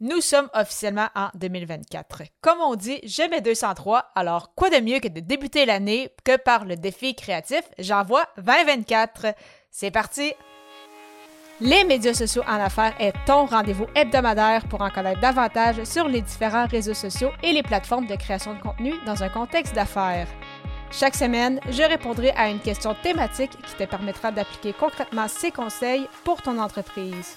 Nous sommes officiellement en 2024. Comme on dit, je mets 203, alors quoi de mieux que de débuter l'année que par le défi créatif? J'envoie 2024. C'est parti! Les médias sociaux en affaires est ton rendez-vous hebdomadaire pour en connaître davantage sur les différents réseaux sociaux et les plateformes de création de contenu dans un contexte d'affaires. Chaque semaine, je répondrai à une question thématique qui te permettra d'appliquer concrètement ces conseils pour ton entreprise.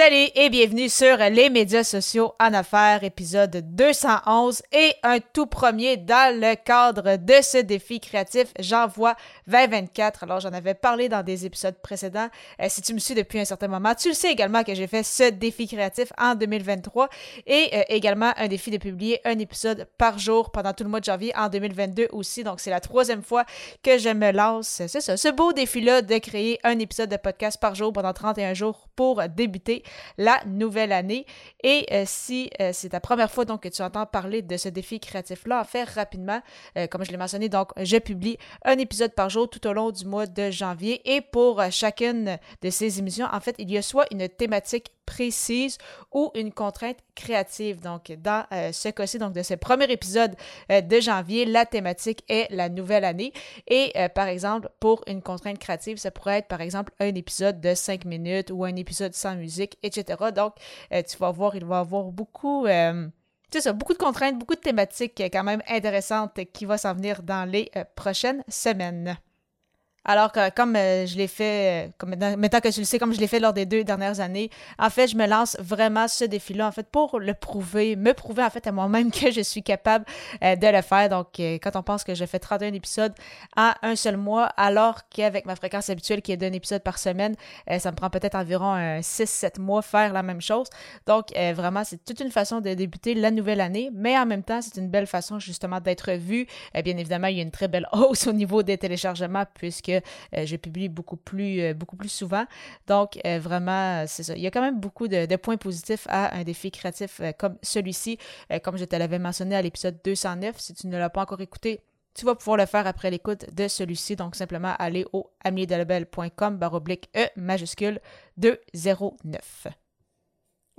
Salut et bienvenue sur les médias sociaux en affaires, épisode 211 et un tout premier dans le cadre de ce défi créatif J'envoie 2024. Alors j'en avais parlé dans des épisodes précédents. Euh, si tu me suis depuis un certain moment, tu le sais également que j'ai fait ce défi créatif en 2023 et euh, également un défi de publier un épisode par jour pendant tout le mois de janvier en 2022 aussi. Donc c'est la troisième fois que je me lance, c'est ça, ce beau défi-là de créer un épisode de podcast par jour pendant 31 jours pour débuter la nouvelle année. Et euh, si euh, c'est ta première fois donc que tu entends parler de ce défi créatif-là, en fait rapidement, euh, comme je l'ai mentionné, donc je publie un épisode par jour tout au long du mois de janvier. Et pour chacune de ces émissions, en fait, il y a soit une thématique précise ou une contrainte créative. Donc, dans euh, ce cas-ci, donc de ce premier épisode euh, de janvier, la thématique est la nouvelle année. Et euh, par exemple, pour une contrainte créative, ça pourrait être par exemple un épisode de 5 minutes ou un épisode sans musique, etc. Donc, tu vas voir, il va y avoir beaucoup beaucoup de contraintes, beaucoup de thématiques quand même intéressantes qui vont s'en venir dans les prochaines semaines. Alors que comme euh, je l'ai fait, euh, comme maintenant, que tu le sais, comme je l'ai fait lors des deux dernières années, en fait, je me lance vraiment ce défi-là, en fait, pour le prouver, me prouver en fait à moi-même que je suis capable euh, de le faire. Donc, quand on pense que j'ai fait 31 épisodes en un seul mois, alors qu'avec ma fréquence habituelle qui est d'un épisode par semaine, ça me prend peut-être environ 6-7 mois faire la même chose. Donc, vraiment, c'est toute une façon de débuter la nouvelle année, mais en même temps, c'est une belle façon justement d'être vu. bien évidemment, il y a une très belle hausse au niveau des téléchargements puisque euh, je publie beaucoup plus, euh, beaucoup plus souvent. Donc, euh, vraiment, c'est ça. Il y a quand même beaucoup de, points positifs à un défi créatif comme celui-ci. comme je te l'avais mentionné à l'épisode 209, si tu ne l'as pas encore écouté, tu vas pouvoir le faire après l'écoute de celui-ci. Donc, simplement aller au baroblique baroblique E majuscule 209.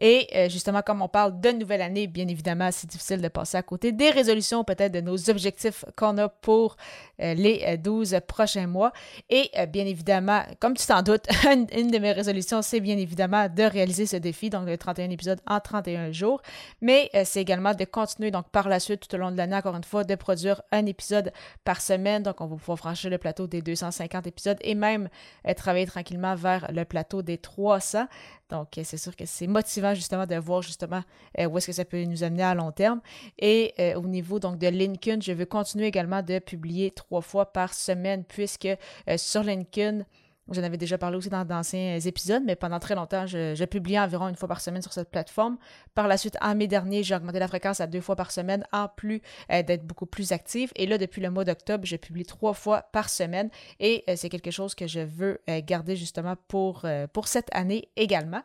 Et euh, justement, comme on parle de nouvelle année, bien évidemment, c'est difficile de passer à côté des résolutions, peut-être de nos objectifs qu'on a pour euh, les 12 euh, prochains mois. Et bien évidemment, comme tu t'en doutes, une, de mes résolutions, c'est bien évidemment de réaliser ce défi, donc le 31 épisodes en 31 jours. Mais c'est également de continuer, donc par la suite, tout au long de l'année, encore une fois, de produire un épisode par semaine. Donc, on va pouvoir franchir le plateau des 250 épisodes et même travailler tranquillement vers le plateau des 300. Donc, c'est sûr que c'est motivant justement de voir justement euh, où est-ce que ça peut nous amener à long terme. Et euh, au niveau donc de LinkedIn, je veux continuer également de publier trois fois par semaine puisque euh, sur LinkedIn, J'en avais déjà parlé aussi dans d'anciens épisodes, mais pendant très longtemps, je, publiais environ une fois par semaine sur cette plateforme. Par la suite, en mai dernier, j'ai augmenté la fréquence à deux fois par semaine, en plus euh, d'être beaucoup plus active. Et là, depuis le mois d'octobre, je publie trois fois par semaine. Et euh, c'est quelque chose que je veux euh, garder justement pour, pour cette année également.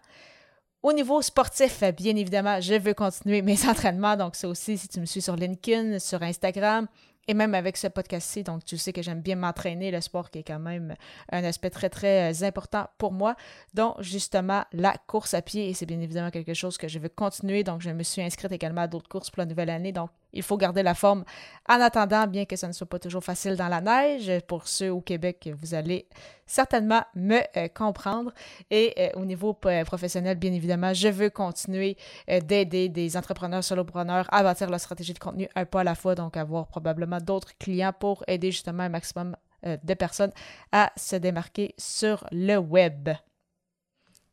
Au niveau sportif, bien évidemment, je veux continuer mes entraînements. Donc, ça aussi, si tu me suis sur LinkedIn, sur Instagram, et même avec ce podcast-ci, donc tu sais que j'aime bien m'entraîner, le sport qui est quand même un aspect très, très euh, important pour moi, dont justement la course à pied. Et c'est bien évidemment quelque chose que je veux continuer. Donc, je me suis inscrite également à d'autres courses pour la nouvelle année. Donc, il faut garder la forme en attendant, bien que ce ne soit pas toujours facile dans la neige. Pour ceux au Québec, vous allez certainement me euh, comprendre. Et euh, au niveau euh, professionnel, bien évidemment, je veux continuer d'aider des entrepreneurs solopreneurs à bâtir leur stratégie de contenu un pas à la fois, donc avoir probablement d'autres clients pour aider justement un maximum de personnes à se démarquer sur le web.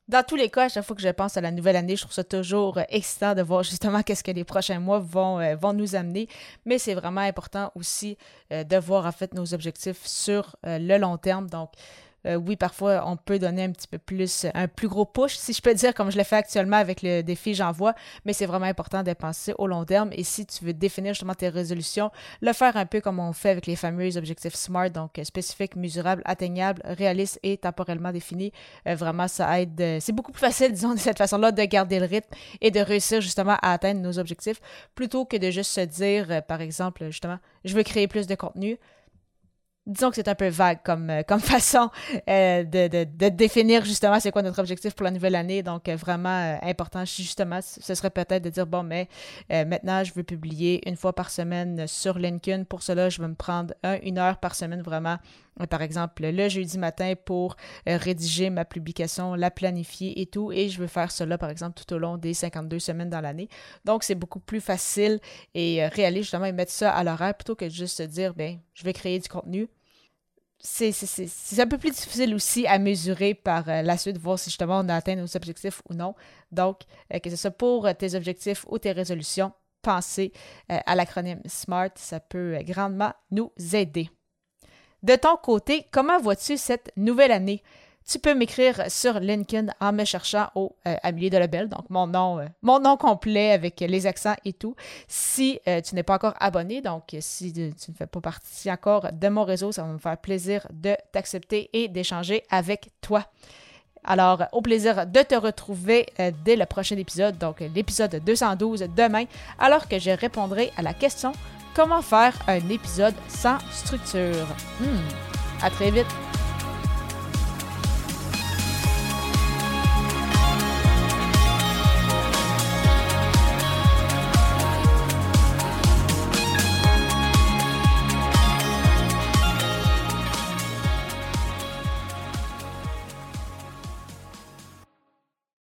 Dans tous les cas, à chaque fois que je pense à la nouvelle année, je trouve ça toujours euh, excitant de voir justement qu'est-ce que les prochains mois vont, euh, vont nous amener. Mais c'est vraiment important aussi euh, de voir en fait nos objectifs sur le long terme. Donc, Euh, oui, parfois, on peut donner un petit peu plus, un plus gros push, si je peux dire, comme je le fais actuellement avec le défi J'envoie, mais c'est vraiment important de penser au long terme. Et si tu veux définir justement tes résolutions, le faire un peu comme on fait avec les fameux objectifs SMART, donc euh, spécifiques, mesurables, atteignables, réalistes et temporellement définis. Euh, vraiment, ça aide. c'est beaucoup plus facile, disons, de cette façon-là, de garder le rythme et de réussir justement à atteindre nos objectifs plutôt que de juste se dire, par exemple, justement, je veux créer plus de contenu disons que c'est un peu vague comme, euh, comme façon euh, de, de, de, définir justement c'est quoi notre objectif pour la nouvelle année. Donc, euh, vraiment important, justement, ce serait peut-être de dire, bon, mais maintenant, je veux publier une fois par semaine sur LinkedIn. Pour cela, je vais me prendre une heure par semaine vraiment. Par exemple, le jeudi matin pour rédiger ma publication, la planifier et tout. Et je veux faire cela, par exemple, tout au long des 52 semaines dans l'année. Donc, c'est beaucoup plus facile et réaliste, justement, et mettre ça à l'horaire plutôt que juste se dire, ben, je vais créer du contenu c'est un peu plus difficile aussi à mesurer par euh, la suite, voir si justement on a atteint nos objectifs ou non. Donc, euh, que ce soit pour euh, tes objectifs ou tes résolutions, pensez à l'acronyme SMART, ça peut grandement nous aider. De ton côté, comment vois-tu cette nouvelle année? tu peux m'écrire sur LinkedIn en me cherchant au euh, Amélie Delabel, donc mon nom, euh, mon nom complet avec les accents et tout. Si euh, tu n'es pas encore abonné, donc si tu ne fais pas partie encore de mon réseau, ça va me faire plaisir de t'accepter et d'échanger avec toi. Alors, au plaisir de te retrouver dès le prochain épisode, donc l'épisode 212 demain, alors que je répondrai à la question comment faire un épisode sans structure? Hmm, à très vite!